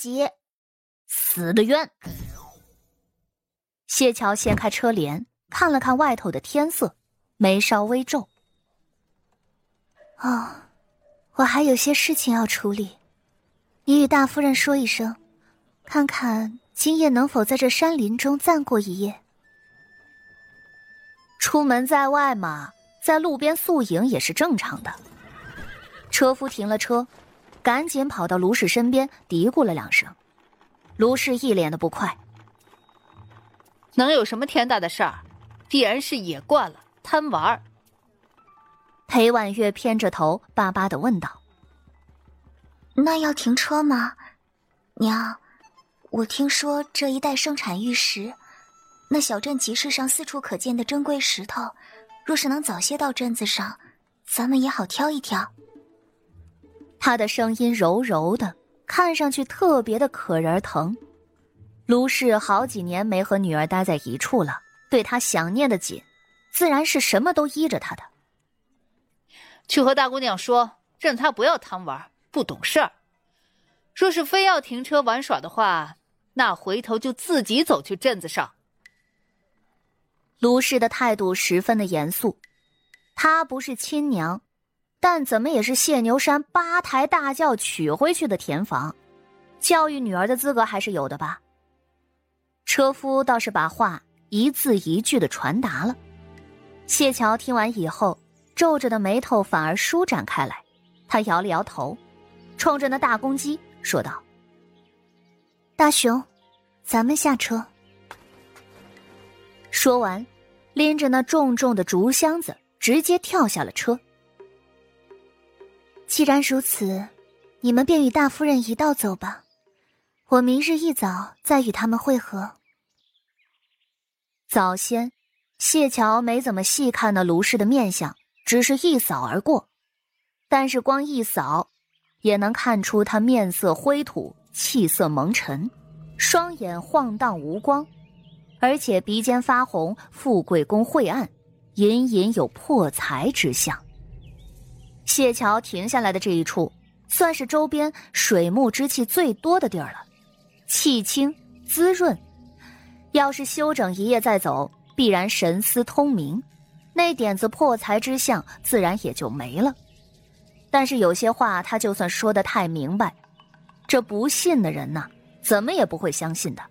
集，死的冤。谢桥掀开车帘，看了看外头的天色，眉梢微皱。哦，我还有些事情要处理，你与大夫人说一声，看看今夜能否在这山林中暂过一夜。出门在外嘛，在路边宿营也是正常的。车夫停了车，赶紧跑到卢氏身边，嘀咕了两声。卢氏一脸的不快：“能有什么天大的事儿？必然是野惯了，贪玩。”裴婉月偏着头，巴巴的问道：“那要停车吗？娘，我听说这一带盛产玉石。”那小镇集市上四处可见的珍贵石头，若是能早些到镇子上，咱们也好挑一挑。他的声音柔柔的，看上去特别的可人疼。卢氏好几年没和女儿待在一处了，对她想念的紧，自然是什么都依着她的。去和大姑娘说，让她不要贪玩，不懂事儿。若是非要停车玩耍的话，那回头就自己走去镇子上。卢氏的态度十分的严肃，她不是亲娘，但怎么也是谢牛山八抬大轿娶回去的田房，教育女儿的资格还是有的吧。车夫倒是把话一字一句的传达了，谢桥听完以后，皱着的眉头反而舒展开来，他摇了摇头，冲着那大公鸡说道：“大雄，咱们下车。”说完，拎着那重重的竹箱子，直接跳下了车。既然如此，你们便与大夫人一道走吧。我明日一早再与他们会合。早先，谢桥没怎么细看那卢氏的面相，只是一扫而过。但是光一扫，也能看出他面色灰土，气色蒙尘，双眼晃荡无光。而且鼻尖发红，富贵宫晦暗，隐隐有破财之象。谢桥停下来的这一处，算是周边水木之气最多的地儿了，气清滋润。要是休整一夜再走，必然神思通明，那点子破财之相自然也就没了。但是有些话，他就算说的太明白，这不信的人呐，怎么也不会相信的。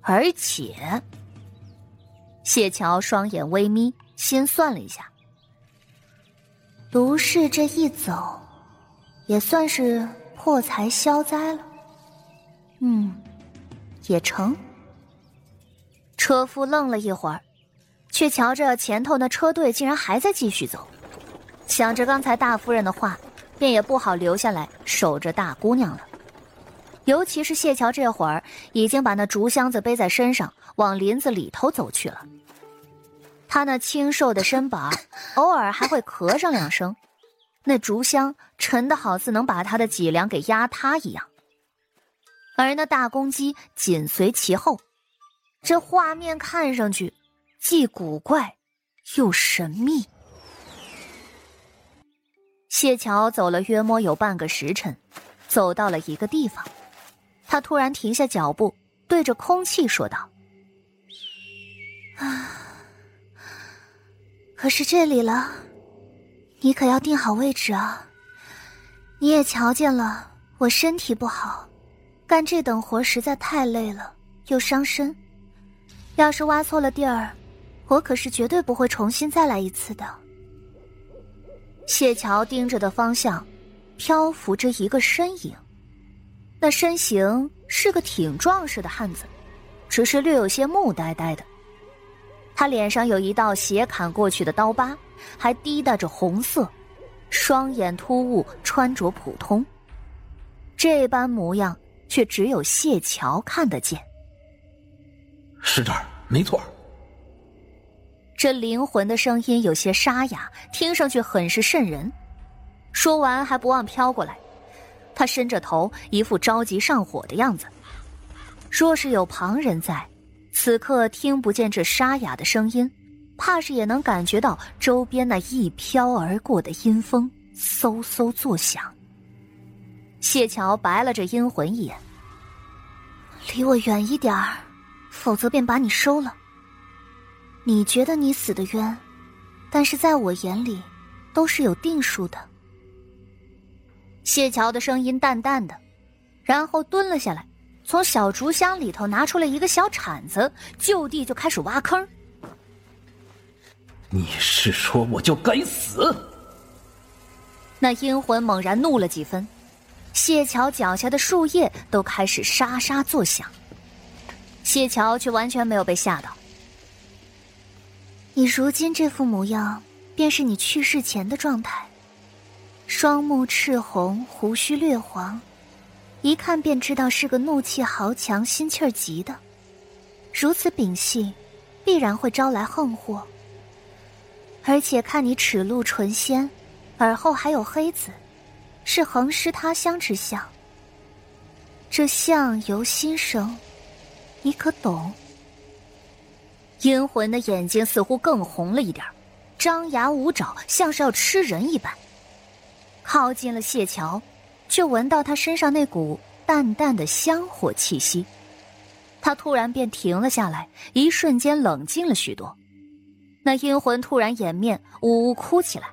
而且，谢桥双眼微眯，心算了一下，卢氏这一走，也算是破财消灾了。嗯，也成。车夫愣了一会儿，却瞧着前头那车队竟然还在继续走，想着刚才大夫人的话，便也不好留下来守着大姑娘了。尤其是谢桥这会儿已经把那竹箱子背在身上，往林子里头走去了。他那清瘦的身板，偶尔还会咳上两声，那竹香沉的好似能把他的脊梁给压塌一样。而那大公鸡紧随其后，这画面看上去既古怪又神秘。谢桥走了约摸有半个时辰，走到了一个地方。他突然停下脚步，对着空气说道：“可是这里了，你可要定好位置啊！你也瞧见了，我身体不好，干这等活实在太累了，又伤身。要是挖错了地儿，我可是绝对不会重新再来一次的。”谢桥盯着的方向，漂浮着一个身影。那身形是个挺壮实的汉子，只是略有些木呆呆的。他脸上有一道斜砍过去的刀疤，还滴答着红色，双眼突兀，穿着普通。这般模样，却只有谢桥看得见。是这儿，没错。这灵魂的声音有些沙哑，听上去很是瘆人。说完，还不忘飘过来。他伸着头，一副着急上火的样子。若是有旁人在，此刻听不见这沙哑的声音，怕是也能感觉到周边那一飘而过的阴风嗖嗖作响。谢桥白了这阴魂一眼，离我远一点儿，否则便把你收了。你觉得你死的冤，但是在我眼里，都是有定数的。谢桥的声音淡淡的，然后蹲了下来，从小竹箱里头拿出了一个小铲子，就地就开始挖坑。你是说我就该死？那阴魂猛然怒了几分，谢桥脚下的树叶都开始沙沙作响。谢桥却完全没有被吓到。你如今这副模样，便是你去世前的状态。双目赤红，胡须略黄，一看便知道是个怒气豪强、心气儿急的。如此秉性，必然会招来横祸。而且看你齿露唇鲜，耳后还有黑子，是横尸他乡之相。这相由心生，你可懂？阴魂的眼睛似乎更红了一点，张牙舞爪，像是要吃人一般。靠近了谢桥，却闻到他身上那股淡淡的香火气息，他突然便停了下来，一瞬间冷静了许多。那阴魂突然掩面呜呜哭起来。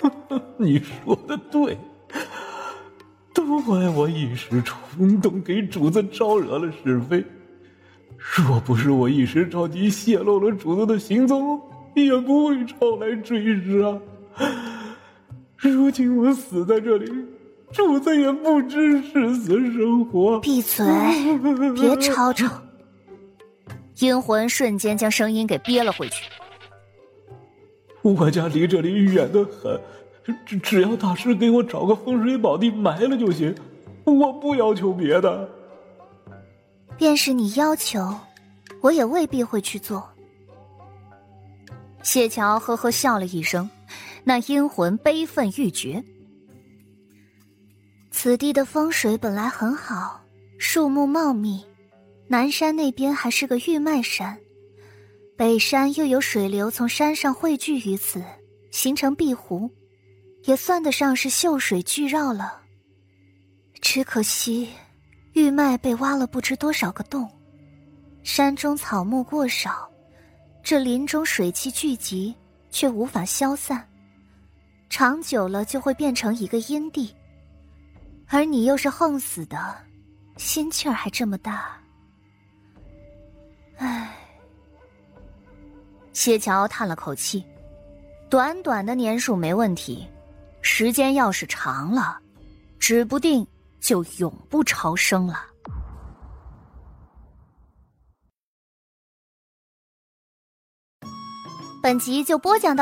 你说的对，都怪我一时冲动，给主子招惹了是非。若不是我一时着急泄露了主子的行踪，也不会招来追杀。如今我死在这里，主子也不知是死是活。闭嘴，别吵吵。阴魂瞬间将声音给憋了回去。我家离这里远得很，只只要大师给我找个风水宝地埋了就行，我不要求别的。便是你要求，我也未必会去做。谢桥呵呵笑了一声。那阴魂悲愤欲绝。此地的风水本来很好，树木茂密，南山那边还是个玉脉山，北山又有水流从山上汇聚于此，形成碧湖，也算得上是秀水聚绕了。只可惜，玉脉被挖了不知多少个洞，山中草木过少，这林中水气聚集，却无法消散。长久了就会变成一个阴地，而你又是横死的，心气儿还这么大。唉，谢桥叹了口气，短短的年数没问题，时间要是长了，指不定就永不超生了。本集就播讲到。